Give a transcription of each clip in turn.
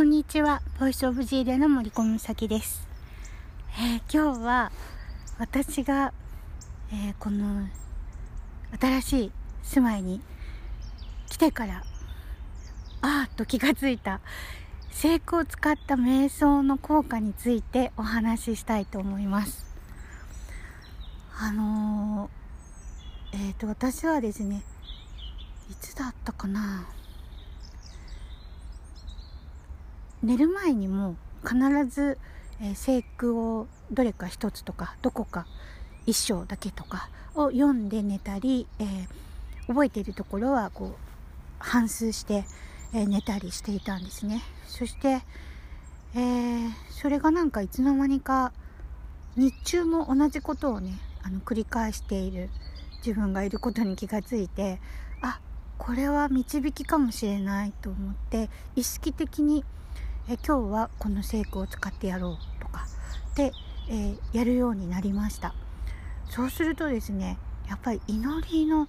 こんにちは。ボイスオブジーレの森込美です。えー、今日は私が、えー、この新しい住まいに来てからあーと気がついた成功を使った瞑想の効果についてお話ししたいと思います。あのー、えっ、と私はですねいつだったかな寝る前にも必ず、えー、聖句をどれか一つとかどこか一章だけとかを読んで寝たり、えー、覚えているところはこう反数して、えー、寝たりしていたんですね。そして、えー、それがなんかいつの間にか日中も同じことをねあの繰り返している自分がいることに気がついてあこれは導きかもしれないと思って意識的にえ今日はこの聖句を使ってやろうとかで、えー、やるようになりました。そうするとですねやっぱり祈りの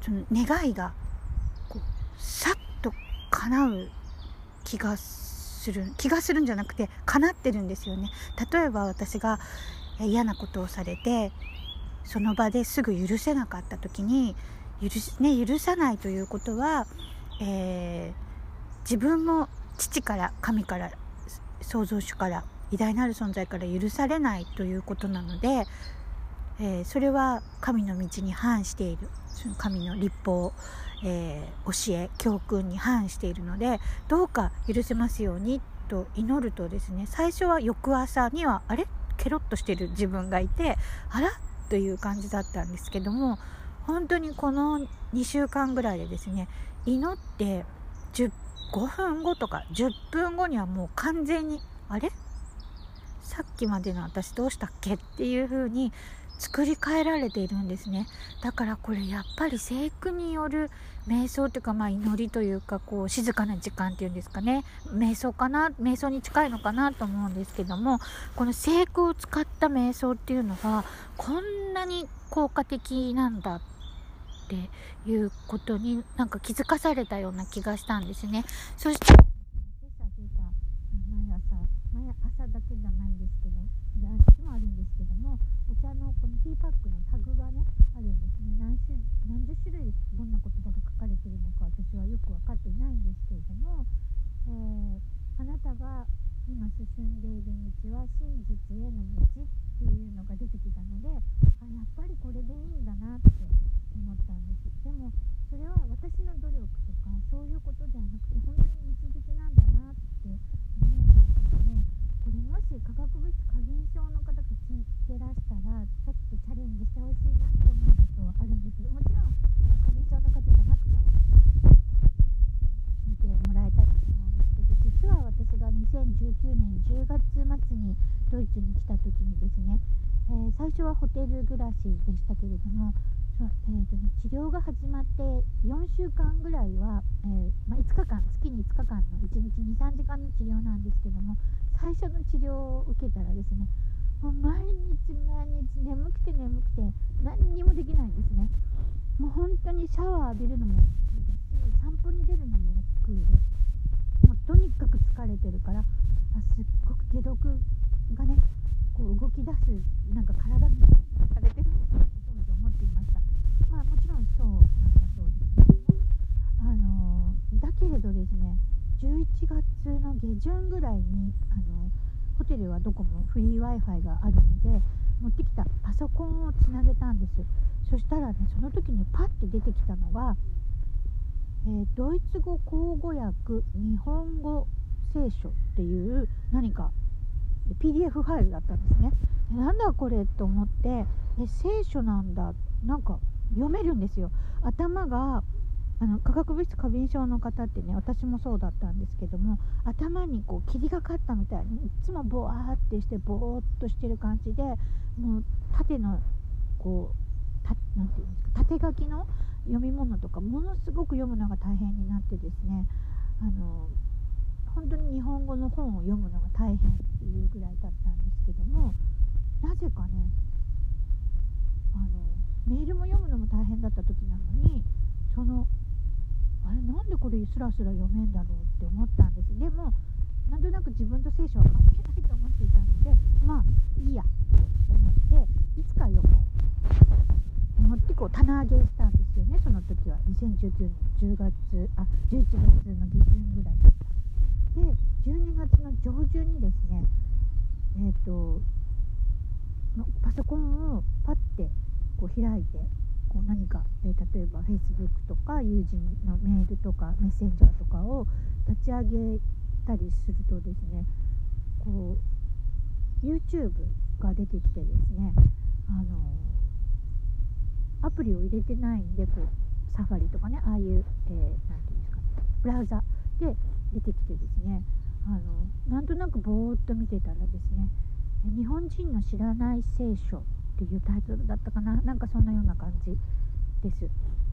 その願いがこうさっと叶う気がする気がするんじゃなくて叶ってるんですよね。例えば私が嫌なことをされてその場ですぐ許せなかった時に許,、ね、許さないということは、えー自分も父から神から創造主から偉大なる存在から許されないということなので、えー、それは神の道に反している。神の立法、えー、教え教訓に反しているのでどうか許せますようにと祈るとですね最初は翌朝にはあれ？ケロッとしてる自分がいてあら？という感じだったんですけども本当にこの2週間ぐらいでですね祈って10 5分後とか10分後にはもう完全にあれ？さっきまでの私どうしたっけっていう風に作り変えられているんですね。だからこれやっぱり聖句による瞑想というかまあ祈りというかこう静かな時間っていうんですかね。瞑想かな？瞑想に近いのかなと思うんですけどもこの聖句を使った瞑想っていうのがこんなに効果的なんだってっていうことになんか気づかされたような気がしたんですね。そして今朝出た毎朝毎朝だけじゃないんですけどいもあるんですけどもお茶のこのティーパックのタグがねあるんですね何種何十種類どんな言葉が書かれてるのか私はよく分かっていないんですけれども、えー、あなたが今進んでいる道は真実への道っていうのが出てきたのであやっぱりこれでいいんだなって思ったんですでもそれは私の努力とかそういうことではなくて本当に導きなんだなって思うんですよねこれもし化学物質過敏症の方が聞いてらしたらちょっとチャレンジしてほしいなって思うことはあるんですけどもちろんあの過敏症の方じゃなくても見てもらえたらと思うんですけど実は私が2019年10月末にドイツに来た時にですね、えー、最初はホテル暮らしでしたけれどもえーとね、治療が始まって4週間ぐらいは、えー、まあ、5日間月に5日間の1日23時間の治療なんですけども最初の治療を受けたらですねもう毎日毎日眠くて眠くて何にもできないんですね。もう本当にシャワー浴びるのも億劫だし散歩に出るのも億劫でもうとにかく疲れてるからあすっごく解毒がねこう動き出すなんか体にされてるんですよ当時思っていましたまあそうなんだそうですけどもあのだけれどですね11月の下旬ぐらいにあのホテルはどこもフリー w i f i があるので持ってきたパソコンをつなげたんです。そしたらねその時にパッて出てきたのが、えー、ドイツ語口語訳日本語聖書っていう何か PDF ファイルだったんですね。なんだこれと思ってえ聖書なんだ。なんか読めるんですよ。頭があの化学物質過敏症の方ってね私もそうだったんですけども頭にこう霧がかったみたいにいつもボワーってしてボーっとしてる感じでもう縦のこうたて言うんですか縦書きの読み物とかものすごく読むのが大変になってですねあの本当に日本語の本を読むのが大変っていうぐらいだったんですけどもなぜかねあのメールも読むのも大変だった時なのにそのあれなんでこれスラスラ読めんだろうって思ったんです。でもなんとなく自分と聖書は関係ないと思っていたのでまあいいやと思っていつか読もう思ってこう棚上げしたんですよね。その時は2019年10月あ11月の下旬ぐらいだった。で12月の上旬にですねえっ、ー、とパソコンをパッてこう開いてこう何か、え、例えば Facebook とか友人のメールとかメッセンジャーとかを立ち上げたりするとですねこう YouTube が出てきてですねあのアプリを入れてないんでこうサファリとかねああいう、えー、て言うんですかブラウザで出てきてですねあのなんとなくぼーっと見てたらですね「日本人の知らない聖書」っていうタイトルだったかな。なんかそんなような感じです。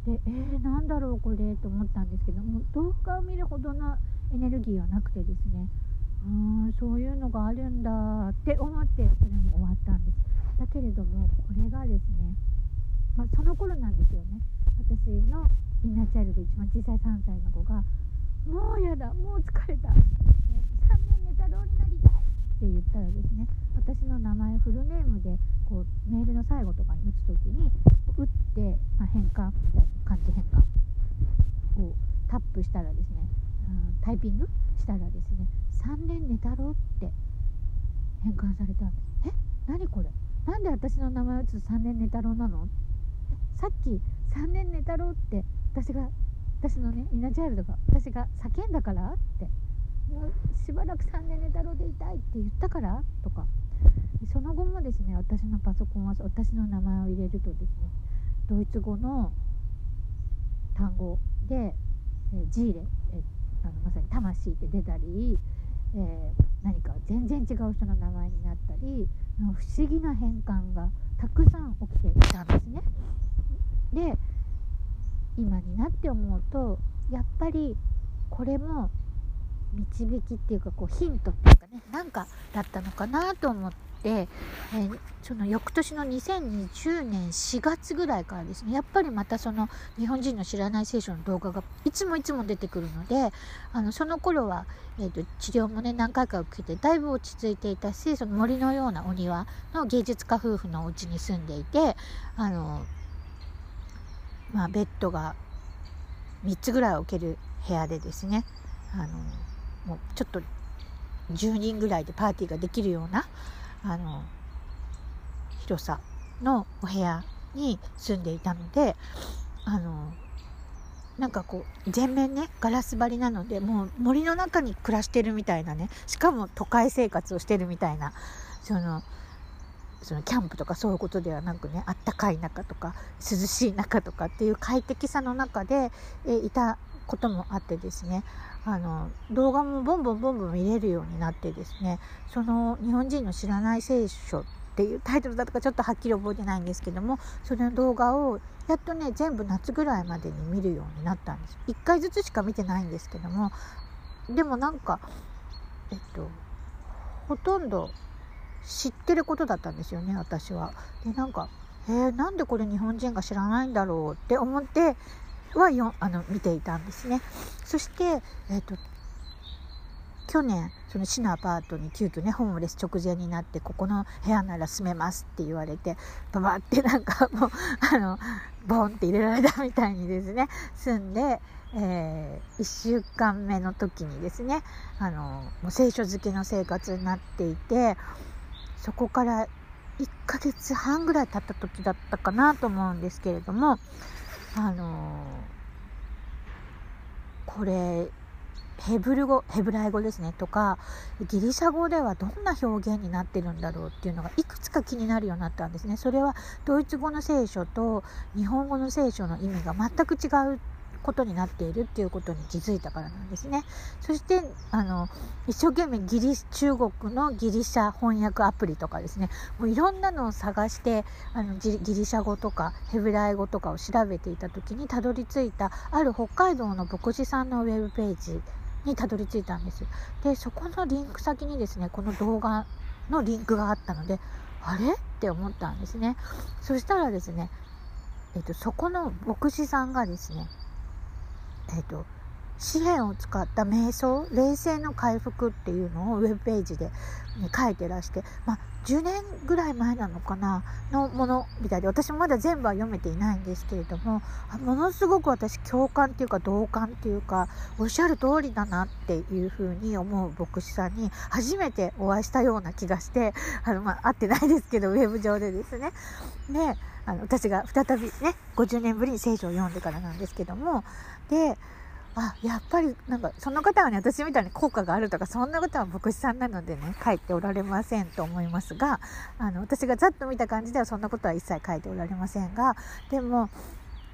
でえー、なんだろうこれと思ったんですけども動画を見るほどのエネルギーはなくてですね。うーんそういうのがあるんだって思ってそれも終わったんです。だけれどもこれがですね、まあ、その頃なんですよね。私のインナーチャイルド一番小さい3歳の子が「もうやだもう疲れた」って言って「3年寝太郎になりたい」って言ったらですね私の名前フルネームでこうメールの最後とかに打つ時に打って、まあ、変換みたいな漢字変換をタップしたらですね、うん、タイピングしたらですね「3年寝太郎」って変換されたんです。え？何これ？なんで私の名前を打つと3年寝太郎なの？さっき3年寝太郎って私が私のねイナチャイルドが私が叫んだから？って。しばらく3年寝太郎でいたいって言ったから？とかその後もですね私のパソコンは私の名前を入れるとですねドイツ語の単語で、えー、ジーレ、えー、あのまさに魂って出たり、えー、何か全然違う人の名前になったり不思議な変換がたくさん起きていたんですね。で今になって思うとやっぱりこれも導きっていうかこうヒントっていうかねなんかだったのかなと思って、えー、その翌年の2020年4月ぐらいからですねやっぱりまたその日本人の知らない聖書の動画がいつもいつも出てくるのであのその頃は、えーと、治療もね何回か受けてだいぶ落ち着いていたしその森のようなお庭の芸術家夫婦のお家に住んでいてあの、まあ、ベッドが3つぐらい置ける部屋でですねあのもうちょっと10人ぐらいでパーティーができるようなあの広さのお部屋に住んでいたのであのなんかこう全面ねガラス張りなのでもう森の中に暮らしてるみたいなねしかも都会生活をしてるみたいなそのそのキャンプとかそういうことではなくねあったかい中とか涼しい中とかっていう快適さの中で、えいたこともあってですね。あの動画もボンボンボンボン見れるようになってですねその日本人の知らない聖書っていうタイトルだったかちょっとはっきり覚えてないんですけどもその動画をやっとね全部夏ぐらいまでに見るようになったんです1回ずつしか見てないんですけどもでもなんかえっとほとんど知ってることだったんですよね私は。でなんかえー、なんでこれ日本人が知らないんだろうって思ってはよあの見ていたんですね。そして、えーと、去年その市のアパートに急遽ねホームレス直前になってここの部屋なら住めますって言われてババってなんかもうあのボンって入れられたみたいにですね住んで、えー、1週間目の時にですねあのもう聖書漬けの生活になっていてそこから1ヶ月半ぐらい経った時だったかなと思うんですけれどもあのこれヘブル語ヘブライ語ですね。とかギリシャ語ではどんな表現になってるんだろうっていうのがいくつか気になるようになったんですね。それはドイツ語の聖書と日本語の聖書の意味が全く違うことになっているっていうことに気づいたからなんですね。そしてあの一生懸命ギリ中国のギリシャ翻訳アプリとかですねもういろんなのを探してあのギリシャ語とかヘブライ語とかを調べていた時にたどり着いたある北海道の牧師さんのウェブページにたどり着いたんです。でそこのリンク先にですねこの動画のリンクがあったのであれ？って思ったんですね。そしたらですねえっと、そこの牧師さんがですねえ、ー、と、紙幣を使った瞑想冷静の回復っていうのをウェブページで、書いてらして、まあ、10年ぐらい前なのかなのものみたいで私もまだ全部は読めていないんですけれどもものすごく私共感っていうか同感っていうかおっしゃる通りだなっていうふうに思う牧師さんに初めてお会いしたような気がしてあの、まあ、会ってないですけどウェブ上でですね。であの私が再びね50年ぶりに聖書を読んでからなんですけどもであやっぱりなんかその方はね私みたいに効果があるとかそんなことは牧師さんなのでね書いておられませんと思いますがあの私がざっと見た感じではそんなことは一切書いておられませんがでも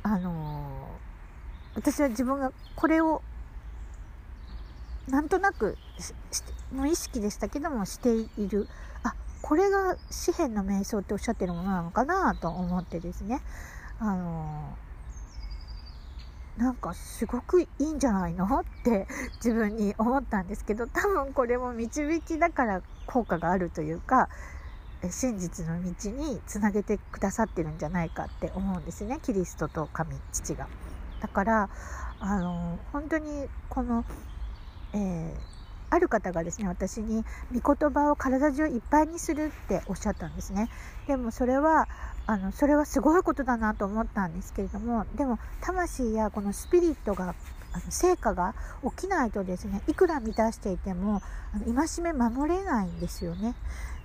あの私は自分がこれをなんとなく無意識でしたけどもしている。あこれが紙幣の瞑想っておっしゃってるものなのかなと思ってですね。あのなんかすごくいいんじゃないの？って自分に思ったんですけど多分これも導きだから効果があるというか真実の道につなげてくださってるんじゃないかって思うんですねキリストと神父が。だからあの本当にこの、えー、ある方がですね私に御言葉を体中いっぱいにするっておっしゃったんですね。でもそれはあのそれはすごいことだなと思ったんですけれどもでも魂やこのスピリットがあの成果が起きないとですねいくら満たしていてもあの戒め守れないんですよね。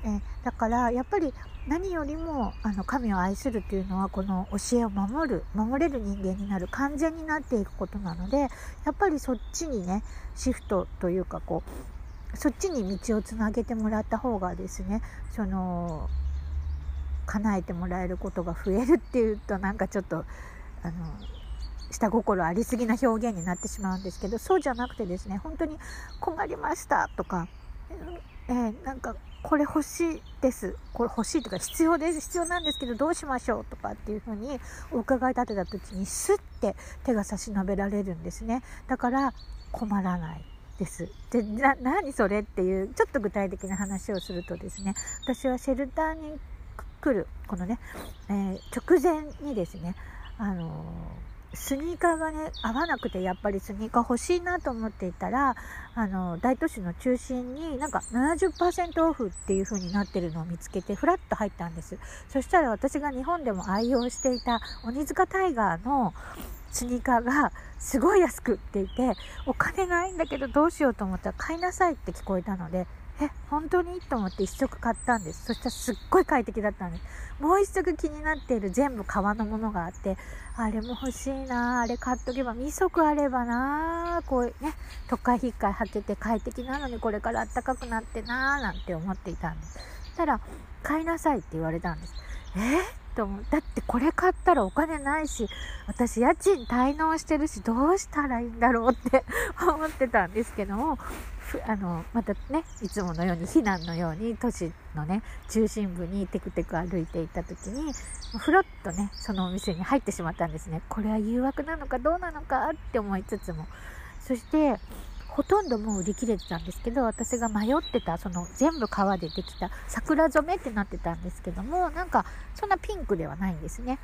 えだからやっぱり何よりもあの神を愛するというのはこの教えを守る守れる人間になる完全になっていくことなのでやっぱりそっちにねシフトというかこうそっちに道をつなげてもらった方がですねその叶えてもらえることが増えるっていうとなんかちょっとあの下心ありすぎな表現になってしまうんですけどそうじゃなくてですね本当に困りましたとか、えー、なんかこれ欲しいです。これ欲しいとか必要です。必要なんですけどどうしましょうとかっていうふうにお伺い立てた時にスッて手が差し伸べられるんですね。だから困らないです。でな何それっていうちょっと具体的な話をするとですね私はシェルターに来るこのね、えー、直前にですねあのースニーカーがね合わなくてやっぱりスニーカー欲しいなと思っていたらあの大都市の中心になんか70%オフっていう風になってるのを見つけてフラッと入ったんです。そしたら私が日本でも愛用していた鬼塚タイガーのスニーカーがすごい安くっていてお金ないんだけどどうしようと思ったら買いなさいって聞こえたのでえ本当に？と思って1足買ったんです。そしたらすっごい快適だったんですもう1足気になっている全部革のものがあってあれも欲しいなあれ買っとけば2足あればなこうね都会引っかい履けて快適なのにこれからあったかくなってなーなんて思っていたんです。そしたら買いなさいって言われたんです。えと思う。だってこれ買ったらお金ないし私家賃滞納してるしどうしたらいいんだろうって思ってたんですけどもあのまたねいつものように避難のように都市のね中心部にテクテク歩いていた時にふらっとねそのお店に入ってしまったんですね。これは誘惑なのかどうなのかって思いつつも。そしてほとんどもう売り切れてたんですけど私が迷ってたその全部革でできた桜染めってなってたんですけどもなんかそんなピンクではないんですね。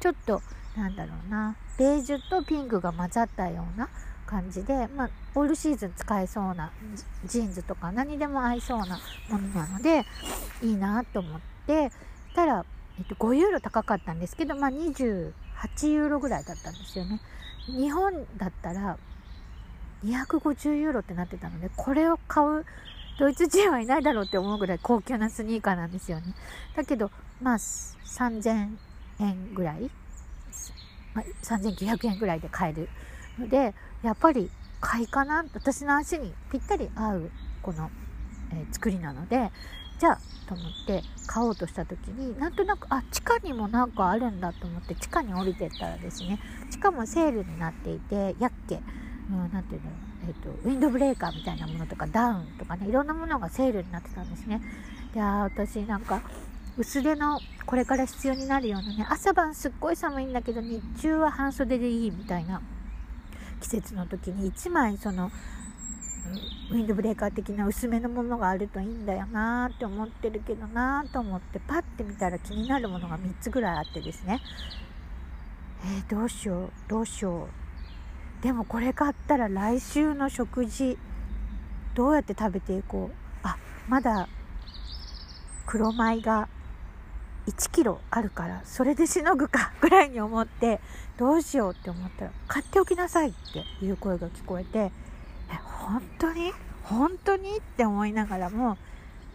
ちょっとなんだろうなベージュとピンクが混ざったような感じで、まあ、オールシーズン使えそうなジーンズとか何でも合いそうなものなのでいいなと思ってたら、えっと、5ユーロ高かったんですけど、まあ、28ユーロぐらいだったんですよね。日本だったら250ユーロってなってたのでこれを買うドイツ人はいないだろうって思うぐらい高級なスニーカーなんですよね。だけどまあ3000円ぐらい、まあ、3900円ぐらいで買えるでやっぱり買いかな？私の足にぴったり合うこの、えー、作りなのでじゃあと思って買おうとした時になんとなくあ地下にもなんかあるんだと思って地下に降りてったらですね地下もセールになっていてやっけ何ていうの、えーと、ウィンドブレーカーみたいなものとかダウンとかねいろんなものがセールになってたんですね。で私なんか薄手のこれから必要になるようなね朝晩すっごい寒いんだけど日中は半袖でいいみたいな季節の時に1枚そのウィンドブレーカー的な薄めのものがあるといいんだよなって思ってるけどなと思ってパッて見たら気になるものが3つぐらいあってですね。えー、どうしようどうしよう。でもこれ買ったら来週の食事どうやって食べていこう。あまだ黒米が1キロあるからそれでしのぐかぐらいに思ってどうしようって思ったら買っておきなさいっていう声が聞こえてえ本当に？本当に？って思いながらも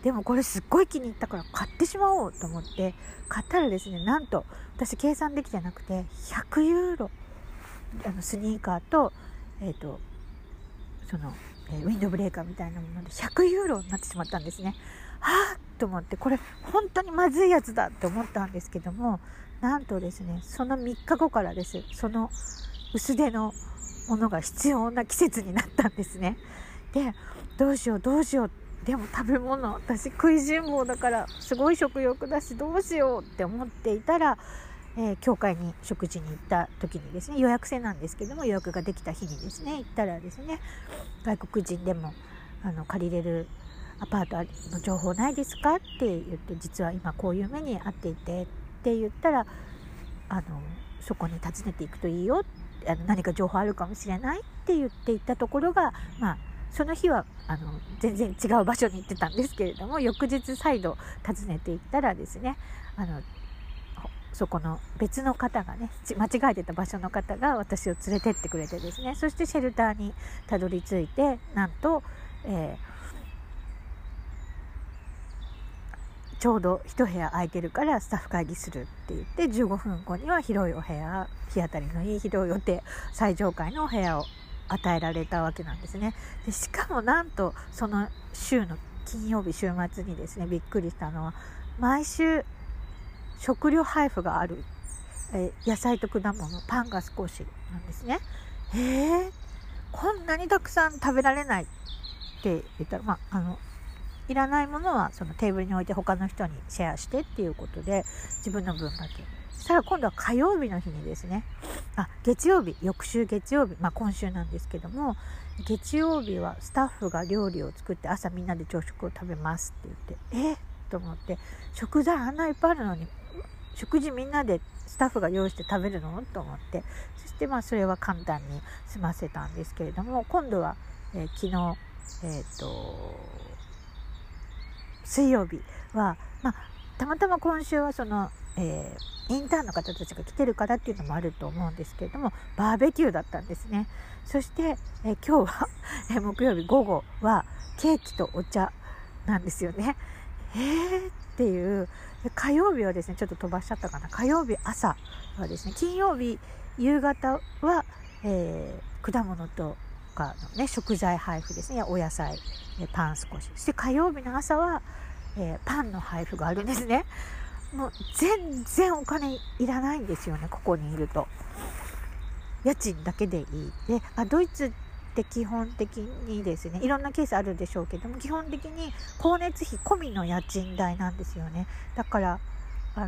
でもこれすっごい気に入ったから買ってしまおうと思って買ったらですねなんと私計算できてなくて100ユーロあのスニーカーと,、えーとその、えー、ウィンドブレーカーみたいなもので100ユーロになってしまったんですね。はあと思ってこれ本当にまずいやつだって思ったんですけどもなんとですねその3日後からですその薄手のものが必要な季節になったんですね。でどうしようどうしようでも食べ物私食いしん坊だからすごい食欲だしどうしようって思っていたら、えー、教会に食事に行った時にですね予約制なんですけども予約ができた日にですね行ったらですね外国人でもあの借りれるアパートの情報ないですか？って言って実は今こういう目に遭っていてって言ったらあのそこに訪ねていくといいよ。あの何か情報あるかもしれないって言っていたところがまあその日はあの全然違う場所に行ってたんですけれども翌日再度訪ねていったらですねあのそこの別の方がね間違えてた場所の方が私を連れてってくれてですねそしてシェルターにたどり着いてなんと、えー、ちょうど一部屋空いてるからスタッフ会議するって言って15分後には広いお部屋日当たりのいい広い予定最上階のお部屋を与えられたわけなんですね。でしかもなんとその週の金曜日週末にですねびっくりしたのは毎週食料配布がある、え野菜と果物パンが少しなんですねへ。え、こんなにたくさん食べられないって言ったら、まあ、あのいらないものはそのテーブルに置いて他の人にシェアしてっていうことで自分の分だけ。したら今度は火曜日の日にですね。あ月曜日翌週月曜日。まあ今週なんですけども月曜日はスタッフが料理を作って朝みんなで朝食を食べますって言ってえ？っと思って食材あんないっぱいあるのに食事みんなでスタッフが用意して食べるの？と思って。そしてまあそれは簡単に済ませたんですけれども今度は、えー、昨日えっ、ー、と水曜日はまあたまたま今週はそのえー、インターンの方たちが来てるからっていうのもあると思うんですけれどもバーベキューだったんですね。そして、えー、今日は、えー、木曜日午後はケーキとお茶なんですよね。えーっていう火曜日はですねちょっと飛ばしちゃったかな。火曜日朝はですね金曜日夕方は、えー、果物とかのね食材配布ですね。お野菜パン少し。そして火曜日の朝は、えー、パンの配布があるんですね。もう全然お金いらないんですよねここにいると。家賃だけでいい。であドイツって基本的にですねいろんなケースあるでしょうけども基本的に光熱費込みの家賃代なんですよね。だからあの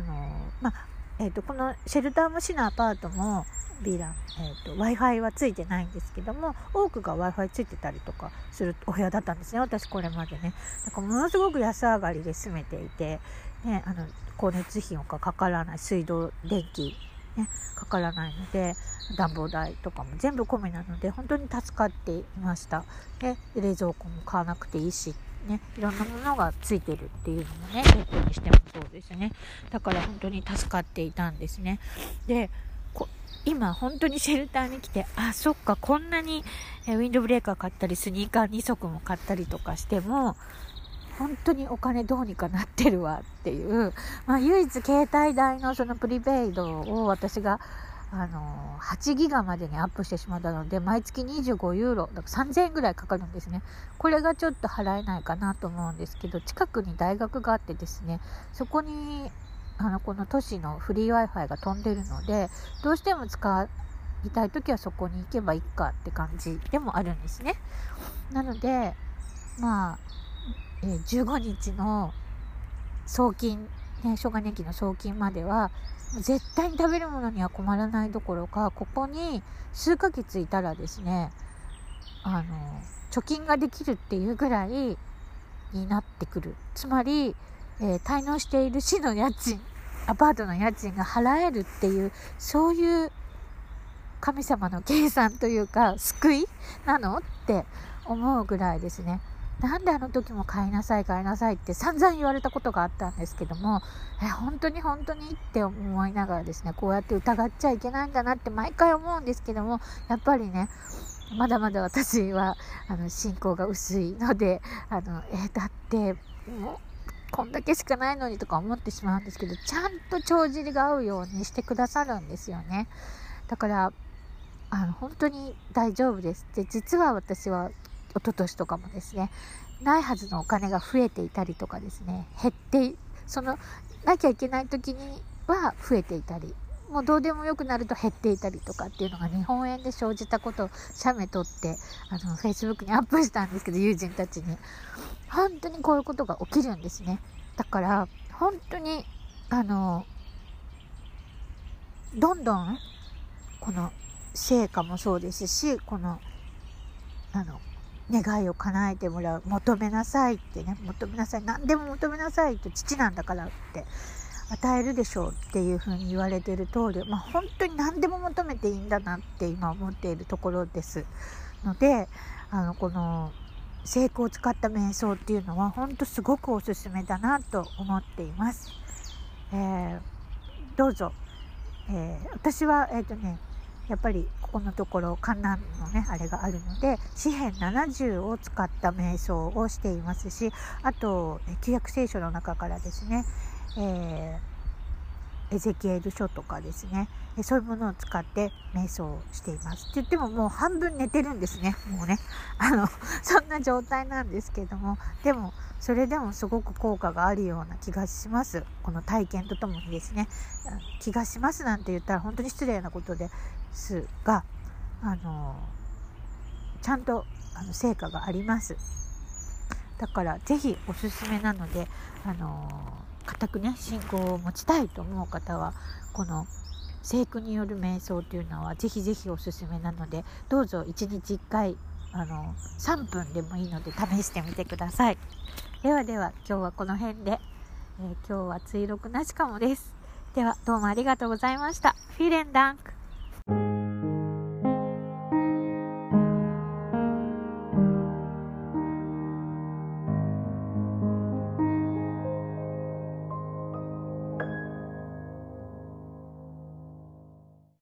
まあえーと、このシェルターム市のアパートもビラン、えーと、w i f i はついてないんですけども多くが w i f i ついてたりとかするお部屋だったんですね私これまでねだからものすごく安上がりで住めていて、ね、あの光熱費がかからない水道電気、ね、かからないので暖房代とかも全部込みなので本当に助かっていましたで冷蔵庫も買わなくていいしね、いろんなものがついてるっていうのもね、ベッドにしてもそうですね。だから本当に助かっていたんですね。で、今本当にシェルターに来て、あ、そっか、こんなにウィンドブレーカー買ったり、スニーカー2足も買ったりとかしても、本当にお金どうにかなってるわっていう、まあ、唯一携帯代のそのプリペイドを私があの8ギガまでにアップしてしまったので毎月25ユーロだから3000円ぐらいかかるんですね。これがちょっと払えないかなと思うんですけど近くに大学があってですねそこにあのこの都市のフリー w i f i が飛んでるのでどうしても使いたい時はそこに行けばいいかって感じでもあるんですね。なのでまあ、えー、15日の送金、ね、障害年金の送金までは絶対に食べるものには困らないどころかここに数ヶ月いたらですねあの貯金ができるっていうぐらいになってくる。つまり、えー、滞納している市の家賃アパートの家賃が払えるっていうそういう神様の計算というか救いなのって思うぐらいですね。なんであの時も買いなさい買いなさいって散々言われたことがあったんですけどもえ本当に本当にって思いながらですねこうやって疑っちゃいけないんだなって毎回思うんですけどもやっぱりねまだまだ私はあの信仰が薄いのであのえだってもうこんだけしかないのにとか思ってしまうんですけどちゃんと帳尻が合うようにしてくださるんですよね。だからあの本当に大丈夫ですで実は私は一昨年とかもですねないはずのお金が増えていたりとかですね減ってそのなきゃいけない時には増えていたりもうどうでもよくなると減っていたりとかっていうのが日本円で生じたことを写メ撮ってあの Facebook にアップしたんですけど友人たちに。本当にこういうことが起きるんですね。だから本当にあのどんどんこの成果もそうですしこのあの願いを叶えてもらう。求めなさいってね。求めなさい。何でも求めなさいと父なんだからって。与えるでしょうっていうふうに言われてる通り、まあ、本当に何でも求めていいんだなって今思っているところですのであのこの成功を使った瞑想っていうのは本当すごくおすすめだなと思っています。えー、どうぞ、えー、私は、えーとね、やっぱりここのところ観覧のねあれがあるので詩編70を使った瞑想をしていますしあと旧約聖書の中からですね、えー、エゼキエル書とかですね。そういうものを使って瞑想をしています。って言ってももう半分寝てるんですね。もうね。あのそんな状態なんですけども。でもそれでもすごく効果があるような気がします。この体験とともにですね。気がしますなんて言ったら本当に失礼なことですがあのちゃんとあの成果があります。だから是非おすすめなのであの固くね信仰を持ちたいと思う方はこの聖句による瞑想というのはぜひぜひおすすめなのでどうぞ1日1回あの3分でもいいので試してみてください。ではでは今日はこの辺で、えー、今日は追録なしかもです。ではどうもありがとうございました。フィレンダンク。